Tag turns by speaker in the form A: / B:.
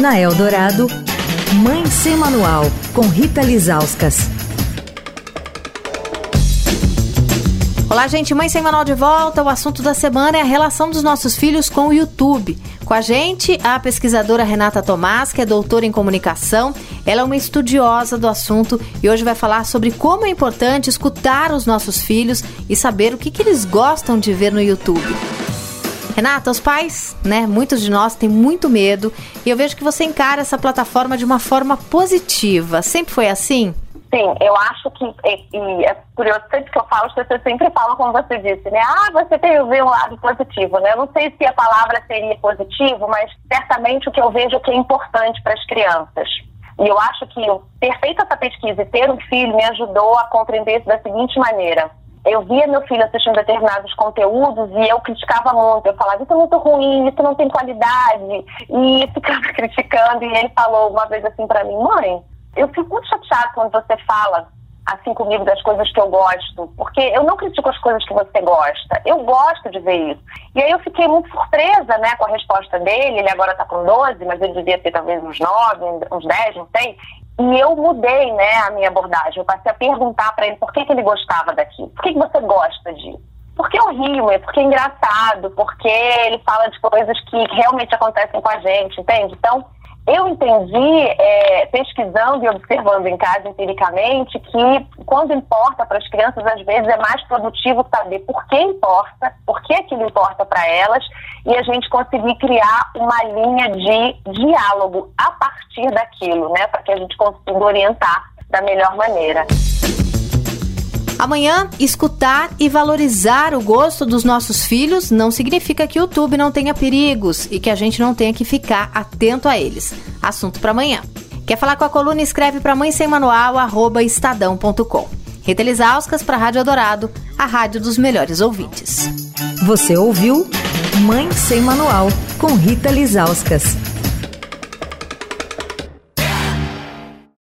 A: Na Eldorado, Mãe Sem Manual, com Rita Lizauskas.
B: Olá, gente. Mãe Sem Manual de volta. O assunto da semana é a relação dos nossos filhos com o YouTube. Com a gente, a pesquisadora Renata Tomás, que é doutora em comunicação. Ela é uma estudiosa do assunto e hoje vai falar sobre como é importante escutar os nossos filhos e saber o que, que eles gostam de ver no YouTube. Renata, os pais, né? Muitos de nós têm muito medo e eu vejo que você encara essa plataforma de uma forma positiva. Sempre foi assim?
C: Sim, eu acho que, e, e é curioso, sempre que eu falo, as pessoas sempre falam como você disse, né? Ah, você tem ver um lado positivo, né? Eu não sei se a palavra seria positivo, mas certamente o que eu vejo é que é importante para as crianças. E eu acho que ter feito essa pesquisa e ter um filho me ajudou a compreender isso da seguinte maneira eu via meu filho assistindo determinados conteúdos e eu criticava muito. Eu falava, isso é muito ruim, isso não tem qualidade. E ficava criticando. E ele falou uma vez assim para mim, mãe, eu fico muito chateado quando você fala assim comigo das coisas que eu gosto, porque eu não critico as coisas que você gosta, eu gosto de ver isso. E aí eu fiquei muito surpresa, né, com a resposta dele, ele agora tá com 12, mas ele devia ter talvez uns 9, uns 10, não sei. E eu mudei, né, a minha abordagem. Eu passei a perguntar para ele por que, que ele gostava daquilo. Por que, que você gosta disso? Porque eu rio, é porque é engraçado, porque ele fala de coisas que realmente acontecem com a gente, entende? Então, eu entendi, é, pesquisando e observando em casa empiricamente, que quando importa para as crianças, às vezes é mais produtivo saber por que importa, por que aquilo importa para elas, e a gente conseguir criar uma linha de diálogo a partir daquilo, né, para que a gente consiga orientar da melhor maneira.
B: Amanhã, escutar e valorizar o gosto dos nossos filhos não significa que o YouTube não tenha perigos e que a gente não tenha que ficar atento a eles. Assunto para amanhã. Quer falar com a coluna? Escreve para mãe sem manual, arroba estadão.com. Rita Lisauskas para Rádio Dourado, a rádio dos melhores ouvintes.
A: Você ouviu Mãe Sem Manual, com Rita Lisauskas.